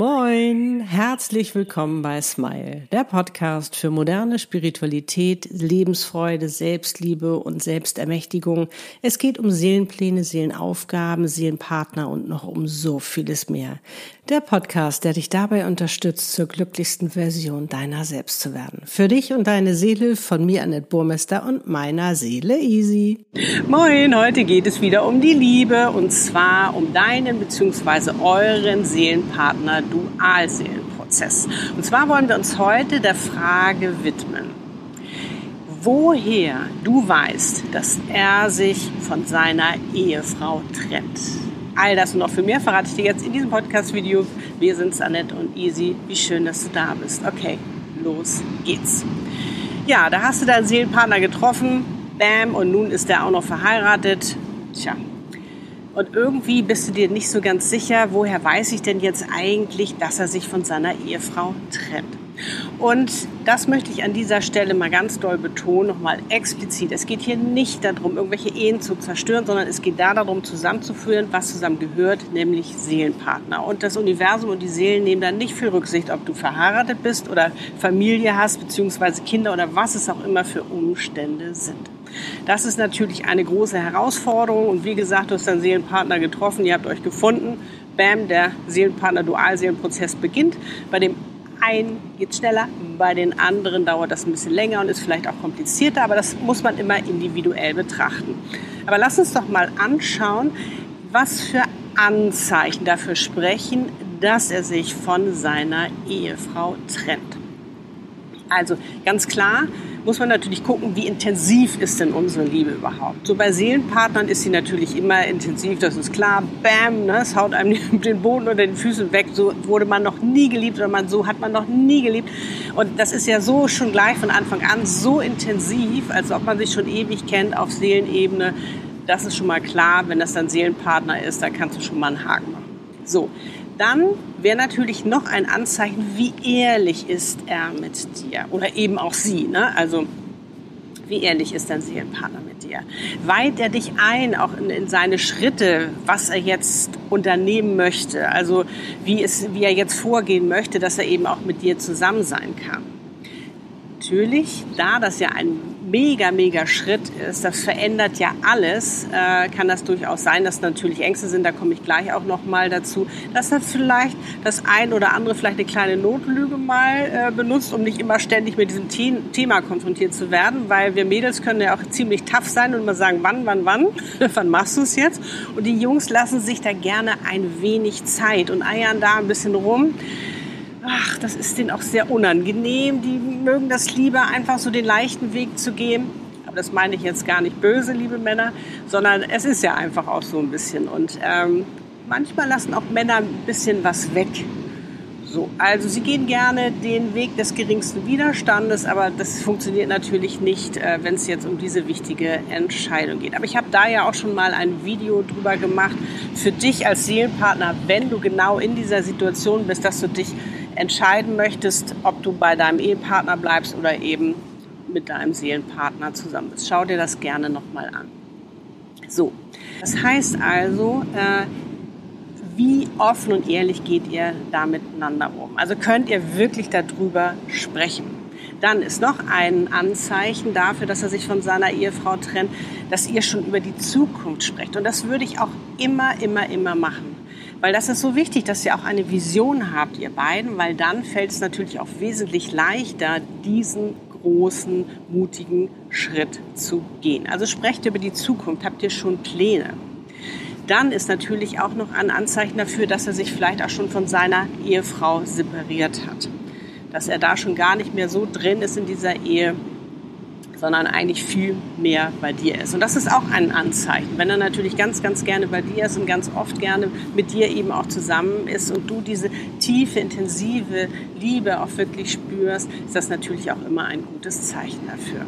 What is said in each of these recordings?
Moin, herzlich willkommen bei Smile, der Podcast für moderne Spiritualität, Lebensfreude, Selbstliebe und Selbstermächtigung. Es geht um Seelenpläne, Seelenaufgaben, Seelenpartner und noch um so vieles mehr. Der Podcast, der dich dabei unterstützt, zur glücklichsten Version deiner selbst zu werden. Für dich und deine Seele von mir, Annette Burmester und meiner Seele Easy. Moin, heute geht es wieder um die Liebe und zwar um deinen bzw. euren Seelenpartner Dualseelenprozess. Und zwar wollen wir uns heute der Frage widmen, woher du weißt, dass er sich von seiner Ehefrau trennt. All das und noch viel mehr verrate ich dir jetzt in diesem Podcast-Video. Wir sind Annette und Easy. Wie schön, dass du da bist. Okay, los geht's. Ja, da hast du deinen Seelenpartner getroffen. Bam, und nun ist er auch noch verheiratet. Tja. Und irgendwie bist du dir nicht so ganz sicher, woher weiß ich denn jetzt eigentlich, dass er sich von seiner Ehefrau trennt. Und das möchte ich an dieser Stelle mal ganz doll betonen, nochmal explizit. Es geht hier nicht darum, irgendwelche Ehen zu zerstören, sondern es geht da darum, zusammenzuführen, was zusammen gehört, nämlich Seelenpartner. Und das Universum und die Seelen nehmen dann nicht viel Rücksicht, ob du verheiratet bist oder Familie hast, beziehungsweise Kinder oder was es auch immer für Umstände sind. Das ist natürlich eine große Herausforderung und wie gesagt, du hast deinen Seelenpartner getroffen, ihr habt euch gefunden. Bam, der Seelenpartner-Dualseelenprozess beginnt. Bei dem einen geht schneller, bei den anderen dauert das ein bisschen länger und ist vielleicht auch komplizierter, aber das muss man immer individuell betrachten. Aber lass uns doch mal anschauen, was für Anzeichen dafür sprechen, dass er sich von seiner Ehefrau trennt. Also ganz klar, muss man natürlich gucken, wie intensiv ist denn unsere Liebe überhaupt. So bei Seelenpartnern ist sie natürlich immer intensiv, das ist klar. Bam, ne, es haut einem den Boden unter den Füßen weg. So wurde man noch nie geliebt oder man, so hat man noch nie geliebt. Und das ist ja so schon gleich von Anfang an so intensiv, als ob man sich schon ewig kennt auf Seelenebene. Das ist schon mal klar, wenn das dann Seelenpartner ist, da kannst du schon mal einen Haken machen. So, dann wäre natürlich noch ein Anzeichen, wie ehrlich ist er mit dir oder eben auch sie. Ne? Also wie ehrlich ist dein Seelenpartner mit dir? Weiht er dich ein, auch in, in, seine Schritte, was er jetzt unternehmen möchte? Also wie, es, wie er jetzt vorgehen möchte, dass er eben auch mit dir zusammen sein kann? Natürlich, da das ja ein mega, mega Schritt ist, das verändert ja alles, äh, kann das durchaus sein, dass natürlich Ängste sind, da komme ich gleich auch noch mal dazu, dass er vielleicht das ein oder andere vielleicht eine kleine Notlüge mal äh, benutzt, um nicht immer ständig mit diesem The Thema konfrontiert zu werden, weil wir Mädels können ja auch ziemlich tough sein und immer sagen, wann, wann, wann, wann machst du es jetzt? Und die Jungs lassen sich da gerne ein wenig Zeit und eiern da ein bisschen rum ach, das ist denen auch sehr unangenehm. Die mögen das lieber, einfach so den leichten Weg zu gehen. Aber das meine ich jetzt gar nicht böse, liebe Männer, sondern es ist ja einfach auch so ein bisschen. Und ähm, manchmal lassen auch Männer ein bisschen was weg. So, also sie gehen gerne den Weg des geringsten Widerstandes, aber das funktioniert natürlich nicht, äh, wenn es jetzt um diese wichtige Entscheidung geht. Aber ich habe da ja auch schon mal ein Video drüber gemacht für dich als Seelenpartner, wenn du genau in dieser Situation bist, dass du dich entscheiden möchtest, ob du bei deinem Ehepartner bleibst oder eben mit deinem Seelenpartner zusammen bist. Schau dir das gerne nochmal an. So, das heißt also, äh, wie offen und ehrlich geht ihr da miteinander um? Also könnt ihr wirklich darüber sprechen? Dann ist noch ein Anzeichen dafür, dass er sich von seiner Ehefrau trennt, dass ihr schon über die Zukunft sprecht. Und das würde ich auch immer, immer, immer machen. Weil das ist so wichtig, dass ihr auch eine Vision habt, ihr beiden, weil dann fällt es natürlich auch wesentlich leichter, diesen großen, mutigen Schritt zu gehen. Also sprecht über die Zukunft, habt ihr schon Pläne. Dann ist natürlich auch noch ein Anzeichen dafür, dass er sich vielleicht auch schon von seiner Ehefrau separiert hat. Dass er da schon gar nicht mehr so drin ist in dieser Ehe, sondern eigentlich viel mehr bei dir ist. Und das ist auch ein Anzeichen. Wenn er natürlich ganz, ganz gerne bei dir ist und ganz oft gerne mit dir eben auch zusammen ist und du diese tiefe, intensive Liebe auch wirklich spürst, ist das natürlich auch immer ein gutes Zeichen dafür.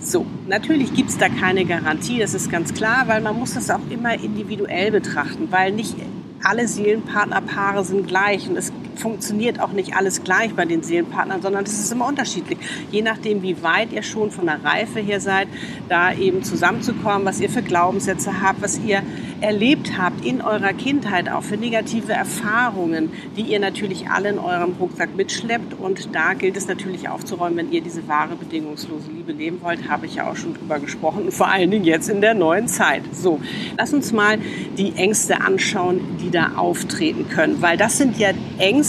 So, natürlich gibt es da keine Garantie, das ist ganz klar, weil man muss das auch immer individuell betrachten, weil nicht alle Seelenpartnerpaare sind gleich und es funktioniert auch nicht alles gleich bei den Seelenpartnern, sondern das ist immer unterschiedlich. Je nachdem, wie weit ihr schon von der Reife her seid, da eben zusammenzukommen, was ihr für Glaubenssätze habt, was ihr erlebt habt in eurer Kindheit, auch für negative Erfahrungen, die ihr natürlich alle in eurem Rucksack mitschleppt. Und da gilt es natürlich aufzuräumen, wenn ihr diese wahre bedingungslose Liebe leben wollt, habe ich ja auch schon drüber gesprochen und vor allen Dingen jetzt in der neuen Zeit. So, lass uns mal die Ängste anschauen, die da auftreten können, weil das sind ja Ängste,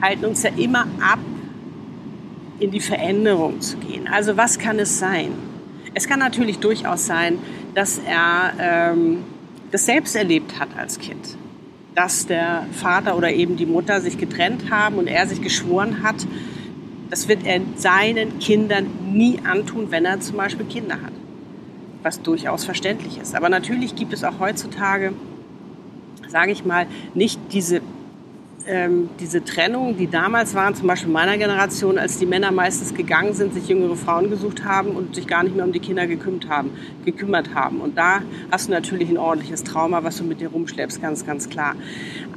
halten uns ja immer ab, in die Veränderung zu gehen. Also was kann es sein? Es kann natürlich durchaus sein, dass er ähm, das selbst erlebt hat als Kind. Dass der Vater oder eben die Mutter sich getrennt haben und er sich geschworen hat, das wird er seinen Kindern nie antun, wenn er zum Beispiel Kinder hat. Was durchaus verständlich ist. Aber natürlich gibt es auch heutzutage, sage ich mal, nicht diese ähm, diese Trennung, die damals waren, zum Beispiel meiner Generation, als die Männer meistens gegangen sind, sich jüngere Frauen gesucht haben und sich gar nicht mehr um die Kinder gekümmert haben. Gekümmert haben. Und da hast du natürlich ein ordentliches Trauma, was du mit dir rumschleppst, ganz, ganz klar.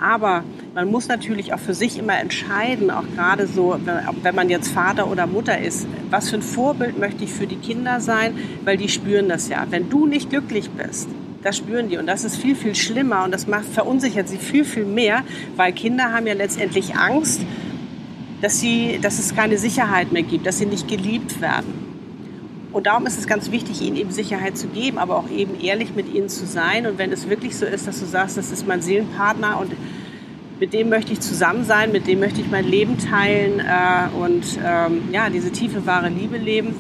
Aber man muss natürlich auch für sich immer entscheiden, auch gerade so, wenn man jetzt Vater oder Mutter ist, was für ein Vorbild möchte ich für die Kinder sein, weil die spüren das ja. Wenn du nicht glücklich bist, das spüren die. Und das ist viel, viel schlimmer und das macht, verunsichert sie viel, viel mehr, weil Kinder haben ja letztendlich Angst, dass, sie, dass es keine Sicherheit mehr gibt, dass sie nicht geliebt werden. Und darum ist es ganz wichtig, ihnen eben Sicherheit zu geben, aber auch eben ehrlich mit ihnen zu sein. Und wenn es wirklich so ist, dass du sagst, das ist mein Seelenpartner und mit dem möchte ich zusammen sein, mit dem möchte ich mein Leben teilen äh, und ähm, ja, diese tiefe, wahre Liebe leben.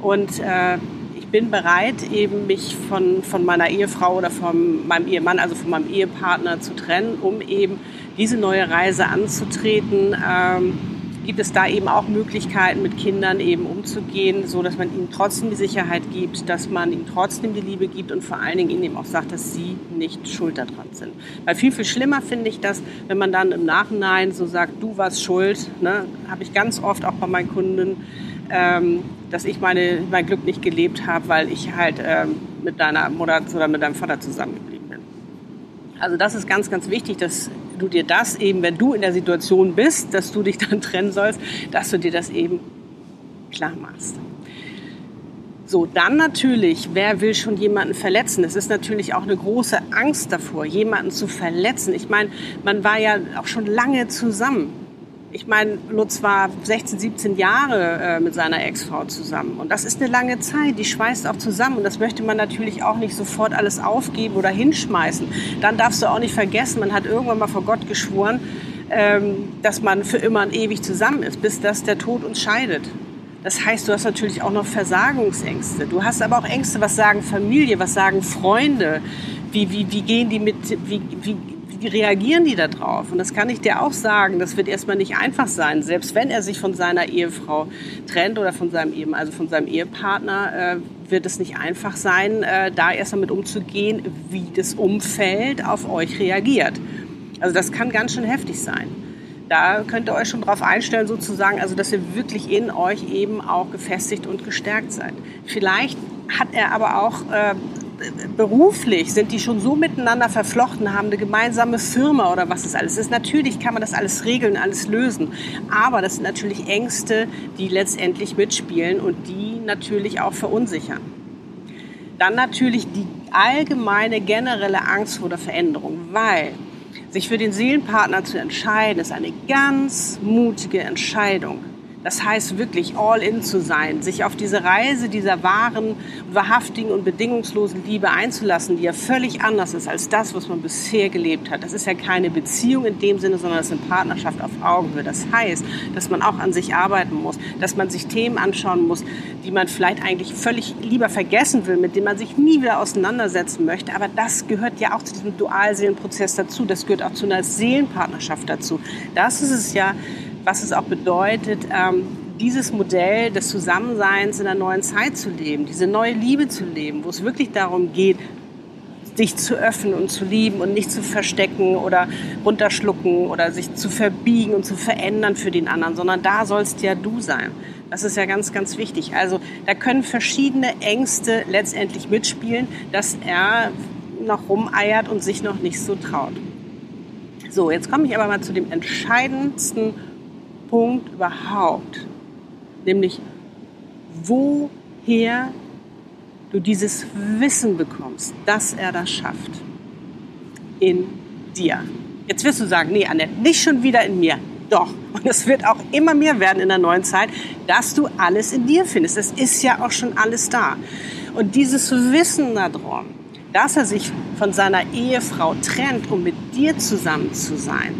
Und äh, bin bereit, eben mich von, von meiner Ehefrau oder von meinem Ehemann, also von meinem Ehepartner zu trennen, um eben diese neue Reise anzutreten. Ähm, gibt es da eben auch Möglichkeiten, mit Kindern eben umzugehen, so dass man ihnen trotzdem die Sicherheit gibt, dass man ihnen trotzdem die Liebe gibt und vor allen Dingen ihnen eben auch sagt, dass sie nicht schuld daran sind. Weil viel, viel schlimmer finde ich das, wenn man dann im Nachhinein so sagt, du warst schuld, ne? habe ich ganz oft auch bei meinen Kunden, ähm, dass ich meine, mein Glück nicht gelebt habe, weil ich halt ähm, mit deiner Mutter oder mit deinem Vater zusammengeblieben bin. Also das ist ganz, ganz wichtig, dass du dir das eben, wenn du in der Situation bist, dass du dich dann trennen sollst, dass du dir das eben klar machst. So, dann natürlich, wer will schon jemanden verletzen? Es ist natürlich auch eine große Angst davor, jemanden zu verletzen. Ich meine, man war ja auch schon lange zusammen ich meine, Lutz war 16, 17 Jahre äh, mit seiner Ex-Frau zusammen. Und das ist eine lange Zeit, die schweißt auch zusammen. Und das möchte man natürlich auch nicht sofort alles aufgeben oder hinschmeißen. Dann darfst du auch nicht vergessen, man hat irgendwann mal vor Gott geschworen, ähm, dass man für immer und ewig zusammen ist, bis dass der Tod uns scheidet. Das heißt, du hast natürlich auch noch Versagungsängste. Du hast aber auch Ängste, was sagen Familie, was sagen Freunde, wie, wie, wie gehen die mit, wie, wie wie reagieren die da drauf? Und das kann ich dir auch sagen, das wird erstmal nicht einfach sein. Selbst wenn er sich von seiner Ehefrau trennt oder von seinem eben, also von seinem Ehepartner, äh, wird es nicht einfach sein, äh, da erst damit umzugehen, wie das Umfeld auf euch reagiert. Also das kann ganz schön heftig sein. Da könnt ihr euch schon drauf einstellen, sozusagen, also dass ihr wirklich in euch eben auch gefestigt und gestärkt seid. Vielleicht hat er aber auch äh, beruflich sind die schon so miteinander verflochten, haben eine gemeinsame Firma oder was es alles ist. Natürlich kann man das alles regeln, alles lösen. Aber das sind natürlich Ängste, die letztendlich mitspielen und die natürlich auch verunsichern. Dann natürlich die allgemeine generelle Angst vor der Veränderung, weil sich für den Seelenpartner zu entscheiden, ist eine ganz mutige Entscheidung. Das heißt wirklich all in zu sein, sich auf diese Reise dieser wahren, wahrhaftigen und bedingungslosen Liebe einzulassen, die ja völlig anders ist als das, was man bisher gelebt hat. Das ist ja keine Beziehung in dem Sinne, sondern das ist eine Partnerschaft auf Augenhöhe. Das heißt, dass man auch an sich arbeiten muss, dass man sich Themen anschauen muss, die man vielleicht eigentlich völlig lieber vergessen will, mit denen man sich nie wieder auseinandersetzen möchte. Aber das gehört ja auch zu diesem Dualseelenprozess dazu. Das gehört auch zu einer Seelenpartnerschaft dazu. Das ist es ja, was es auch bedeutet, ähm, dieses Modell des Zusammenseins in einer neuen Zeit zu leben, diese neue Liebe zu leben, wo es wirklich darum geht, dich zu öffnen und zu lieben und nicht zu verstecken oder runterschlucken oder sich zu verbiegen und zu verändern für den anderen, sondern da sollst ja du sein. Das ist ja ganz, ganz wichtig. Also da können verschiedene Ängste letztendlich mitspielen, dass er noch rumeiert und sich noch nicht so traut. So, jetzt komme ich aber mal zu dem entscheidendsten Punkt überhaupt, nämlich woher du dieses Wissen bekommst, dass er das schafft. In dir. Jetzt wirst du sagen, nee, Annette, nicht schon wieder in mir. Doch. Und es wird auch immer mehr werden in der neuen Zeit, dass du alles in dir findest. Es ist ja auch schon alles da. Und dieses Wissen darum, dass er sich von seiner Ehefrau trennt, um mit dir zusammen zu sein,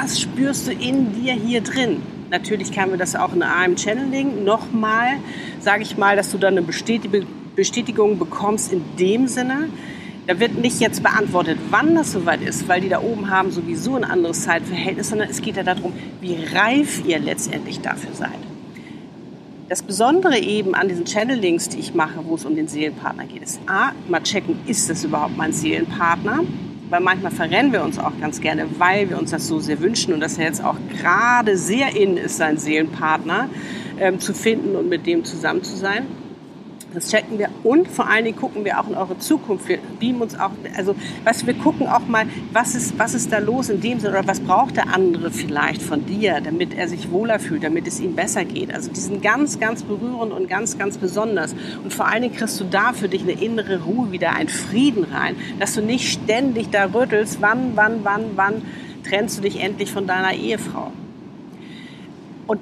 das spürst du in dir hier drin. Natürlich kann wir das auch in einem Channeling nochmal, sage ich mal, dass du dann eine Bestätigung bekommst in dem Sinne, da wird nicht jetzt beantwortet, wann das soweit ist, weil die da oben haben sowieso ein anderes Zeitverhältnis, sondern es geht ja darum, wie reif ihr letztendlich dafür seid. Das Besondere eben an diesen Channelings, die ich mache, wo es um den Seelenpartner geht, ist A, mal checken, ist das überhaupt mein Seelenpartner? Weil manchmal verrennen wir uns auch ganz gerne, weil wir uns das so sehr wünschen und dass er jetzt auch gerade sehr in ist, seinen Seelenpartner ähm, zu finden und mit dem zusammen zu sein. Das checken wir und vor allen Dingen gucken wir auch in eure Zukunft. Wir beamen uns auch, also was wir gucken auch mal, was ist, was ist da los in dem Sinne oder was braucht der andere vielleicht von dir, damit er sich wohler fühlt, damit es ihm besser geht. Also die sind ganz, ganz berührend und ganz, ganz besonders. Und vor allen Dingen kriegst du da für dich eine innere Ruhe wieder, einen Frieden rein, dass du nicht ständig da rüttelst, wann, wann, wann, wann trennst du dich endlich von deiner Ehefrau. Und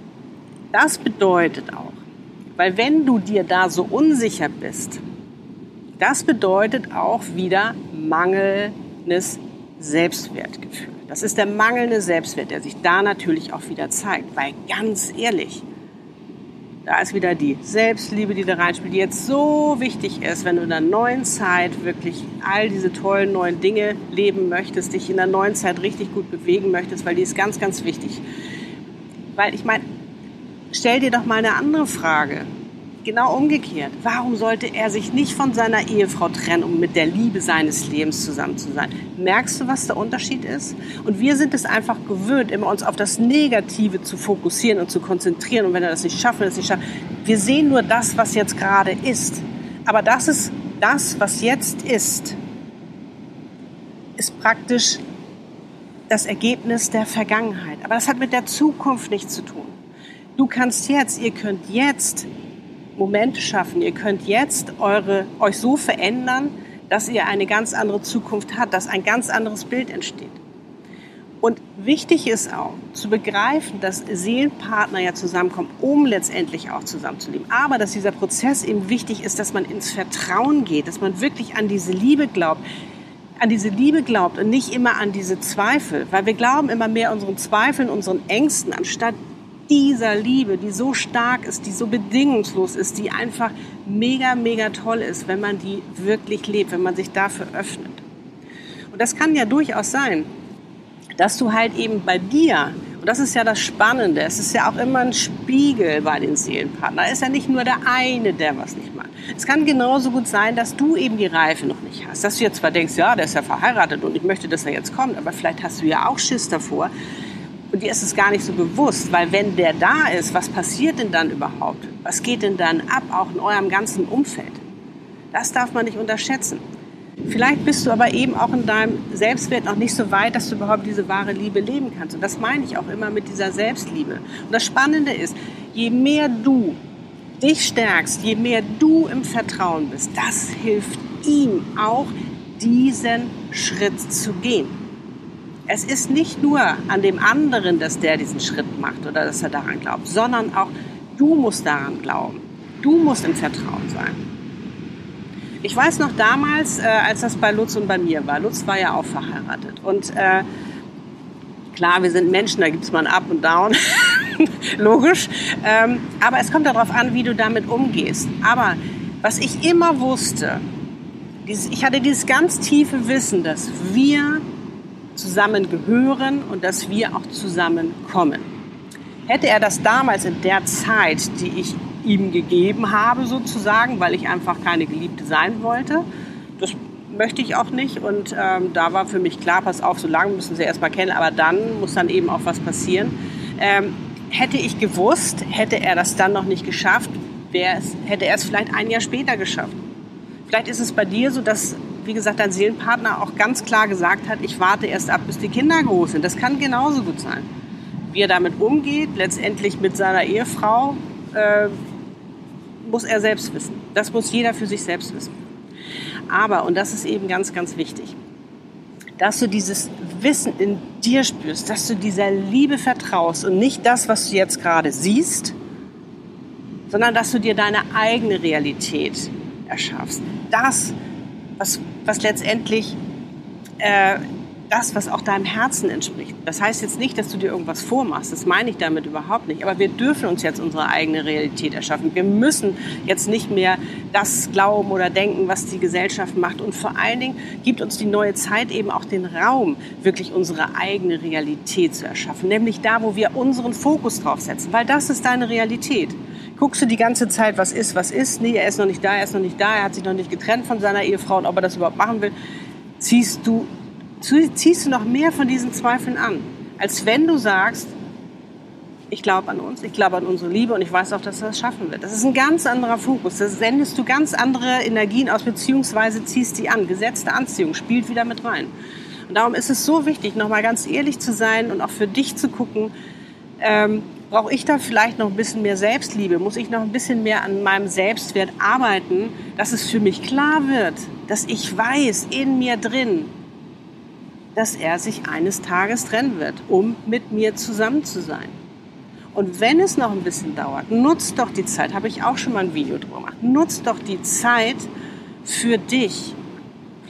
das bedeutet auch, weil wenn du dir da so unsicher bist, das bedeutet auch wieder mangelndes Selbstwertgefühl. Das ist der mangelnde Selbstwert, der sich da natürlich auch wieder zeigt. Weil ganz ehrlich, da ist wieder die Selbstliebe, die da reinspielt, die jetzt so wichtig ist, wenn du in der neuen Zeit wirklich all diese tollen neuen Dinge leben möchtest, dich in der neuen Zeit richtig gut bewegen möchtest, weil die ist ganz, ganz wichtig. Weil ich meine, stell dir doch mal eine andere Frage. Genau umgekehrt. Warum sollte er sich nicht von seiner Ehefrau trennen, um mit der Liebe seines Lebens zusammen zu sein? Merkst du, was der Unterschied ist? Und wir sind es einfach gewöhnt, immer uns auf das Negative zu fokussieren und zu konzentrieren. Und wenn er das nicht schafft, das nicht schafft, wir sehen nur das, was jetzt gerade ist. Aber das ist das, was jetzt ist, ist praktisch das Ergebnis der Vergangenheit. Aber das hat mit der Zukunft nichts zu tun. Du kannst jetzt, ihr könnt jetzt Momente schaffen. Ihr könnt jetzt eure, euch so verändern, dass ihr eine ganz andere Zukunft habt, dass ein ganz anderes Bild entsteht. Und wichtig ist auch zu begreifen, dass Seelenpartner ja zusammenkommen, um letztendlich auch zusammenzuleben. Aber dass dieser Prozess eben wichtig ist, dass man ins Vertrauen geht, dass man wirklich an diese Liebe glaubt, an diese Liebe glaubt und nicht immer an diese Zweifel, weil wir glauben immer mehr unseren Zweifeln, unseren Ängsten, anstatt dieser Liebe, die so stark ist, die so bedingungslos ist, die einfach mega, mega toll ist, wenn man die wirklich lebt, wenn man sich dafür öffnet. Und das kann ja durchaus sein, dass du halt eben bei dir, und das ist ja das Spannende, es ist ja auch immer ein Spiegel bei den Seelenpartnern, ist ja nicht nur der eine, der was nicht macht. Es kann genauso gut sein, dass du eben die Reife noch nicht hast. Dass du jetzt zwar denkst, ja, der ist ja verheiratet und ich möchte, dass er jetzt kommt, aber vielleicht hast du ja auch Schiss davor, und dir ist es gar nicht so bewusst, weil wenn der da ist, was passiert denn dann überhaupt? Was geht denn dann ab, auch in eurem ganzen Umfeld? Das darf man nicht unterschätzen. Vielleicht bist du aber eben auch in deinem Selbstwert noch nicht so weit, dass du überhaupt diese wahre Liebe leben kannst. Und das meine ich auch immer mit dieser Selbstliebe. Und das Spannende ist, je mehr du dich stärkst, je mehr du im Vertrauen bist, das hilft ihm auch, diesen Schritt zu gehen es ist nicht nur an dem anderen, dass der diesen Schritt macht oder dass er daran glaubt, sondern auch du musst daran glauben. Du musst im Vertrauen sein. Ich weiß noch damals, äh, als das bei Lutz und bei mir war. Lutz war ja auch verheiratet. Und äh, klar, wir sind Menschen, da gibt es mal ein Up und Down. Logisch. Ähm, aber es kommt darauf an, wie du damit umgehst. Aber was ich immer wusste, dieses, ich hatte dieses ganz tiefe Wissen, dass wir zusammengehören und dass wir auch zusammenkommen. Hätte er das damals in der Zeit, die ich ihm gegeben habe, sozusagen, weil ich einfach keine Geliebte sein wollte, das möchte ich auch nicht. Und ähm, da war für mich klar, pass auf, so lange müssen sie erstmal kennen, aber dann muss dann eben auch was passieren. Ähm, hätte ich gewusst, hätte er das dann noch nicht geschafft, es, hätte er es vielleicht ein Jahr später geschafft. Vielleicht ist es bei dir so, dass wie gesagt, dein Seelenpartner auch ganz klar gesagt hat, ich warte erst ab, bis die Kinder groß sind. Das kann genauso gut sein. Wie er damit umgeht, letztendlich mit seiner Ehefrau, äh, muss er selbst wissen. Das muss jeder für sich selbst wissen. Aber, und das ist eben ganz, ganz wichtig, dass du dieses Wissen in dir spürst, dass du dieser Liebe vertraust und nicht das, was du jetzt gerade siehst, sondern dass du dir deine eigene Realität erschaffst. Das, was, was letztendlich äh, das, was auch deinem Herzen entspricht. Das heißt jetzt nicht, dass du dir irgendwas vormachst. Das meine ich damit überhaupt nicht. Aber wir dürfen uns jetzt unsere eigene Realität erschaffen. Wir müssen jetzt nicht mehr das glauben oder denken, was die Gesellschaft macht. Und vor allen Dingen gibt uns die neue Zeit eben auch den Raum, wirklich unsere eigene Realität zu erschaffen. Nämlich da, wo wir unseren Fokus drauf setzen. Weil das ist deine Realität guckst du die ganze Zeit, was ist, was ist. Nee, er ist noch nicht da, er ist noch nicht da, er hat sich noch nicht getrennt von seiner Ehefrau und ob er das überhaupt machen will, ziehst du ziehst du noch mehr von diesen Zweifeln an, als wenn du sagst, ich glaube an uns, ich glaube an unsere Liebe und ich weiß auch, dass er das schaffen wird. Das ist ein ganz anderer Fokus. Da sendest du ganz andere Energien aus, beziehungsweise ziehst die an. Gesetzte Anziehung spielt wieder mit rein. Und darum ist es so wichtig, nochmal ganz ehrlich zu sein und auch für dich zu gucken, ähm, brauche ich da vielleicht noch ein bisschen mehr Selbstliebe? Muss ich noch ein bisschen mehr an meinem Selbstwert arbeiten, dass es für mich klar wird, dass ich weiß in mir drin, dass er sich eines Tages trennen wird, um mit mir zusammen zu sein. Und wenn es noch ein bisschen dauert, nutzt doch die Zeit, habe ich auch schon mal ein Video drüber gemacht, nutzt doch die Zeit für dich.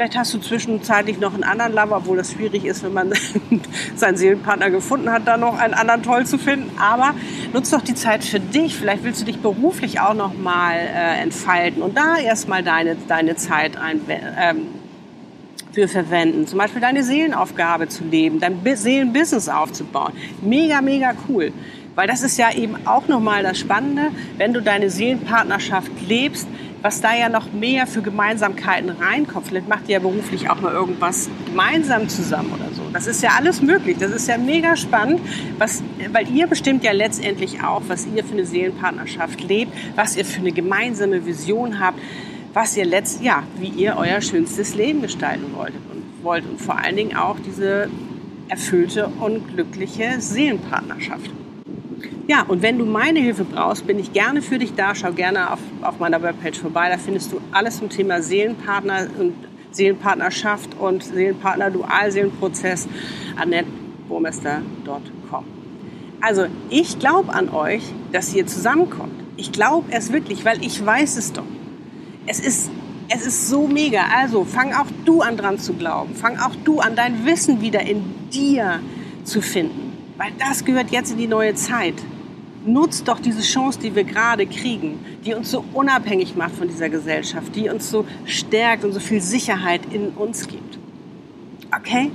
Vielleicht hast du zwischenzeitlich noch einen anderen Lover, obwohl das schwierig ist, wenn man seinen Seelenpartner gefunden hat, da noch einen anderen toll zu finden. Aber nutzt doch die Zeit für dich. Vielleicht willst du dich beruflich auch noch mal äh, entfalten und da erstmal deine, deine Zeit ein, ähm, für verwenden. Zum Beispiel deine Seelenaufgabe zu leben, dein Seelenbusiness aufzubauen. Mega, mega cool. Weil das ist ja eben auch nochmal das Spannende, wenn du deine Seelenpartnerschaft lebst, was da ja noch mehr für Gemeinsamkeiten reinkommt. Vielleicht macht ihr ja beruflich auch mal irgendwas gemeinsam zusammen oder so. Das ist ja alles möglich. Das ist ja mega spannend, was, weil ihr bestimmt ja letztendlich auch, was ihr für eine Seelenpartnerschaft lebt, was ihr für eine gemeinsame Vision habt was ihr letzt, ja, wie ihr euer schönstes Leben gestalten wolltet und wollt und vor allen Dingen auch diese erfüllte und glückliche Seelenpartnerschaft. Ja, und wenn du meine Hilfe brauchst, bin ich gerne für dich da. Schau gerne auf, auf meiner Webpage vorbei. Da findest du alles zum Thema Seelenpartner und Seelenpartnerschaft und Seelenpartner Dualseelenprozess annetteburmester.com. Also, ich glaube an euch, dass ihr zusammenkommt. Ich glaube es wirklich, weil ich weiß es doch es ist, es ist so mega. Also fang auch du an dran zu glauben. Fang auch du an, dein Wissen wieder in dir zu finden. Weil das gehört jetzt in die neue Zeit. Nutzt doch diese Chance, die wir gerade kriegen, die uns so unabhängig macht von dieser Gesellschaft, die uns so stärkt und so viel Sicherheit in uns gibt. Okay?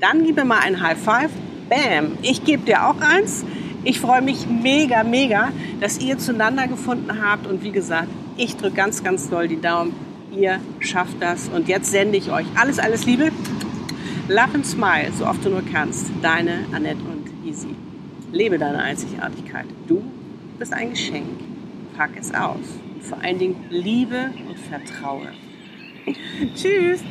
Dann gib mir mal ein High Five. Bam! Ich gebe dir auch eins. Ich freue mich mega, mega, dass ihr zueinander gefunden habt. Und wie gesagt, ich drücke ganz, ganz doll die Daumen. Ihr schafft das. Und jetzt sende ich euch alles, alles Liebe. Love and smile, so oft du nur kannst. Deine Annette und Easy. Lebe deine Einzigartigkeit. Du bist ein Geschenk. Pack es aus. Und vor allen Dingen liebe und vertraue. Tschüss.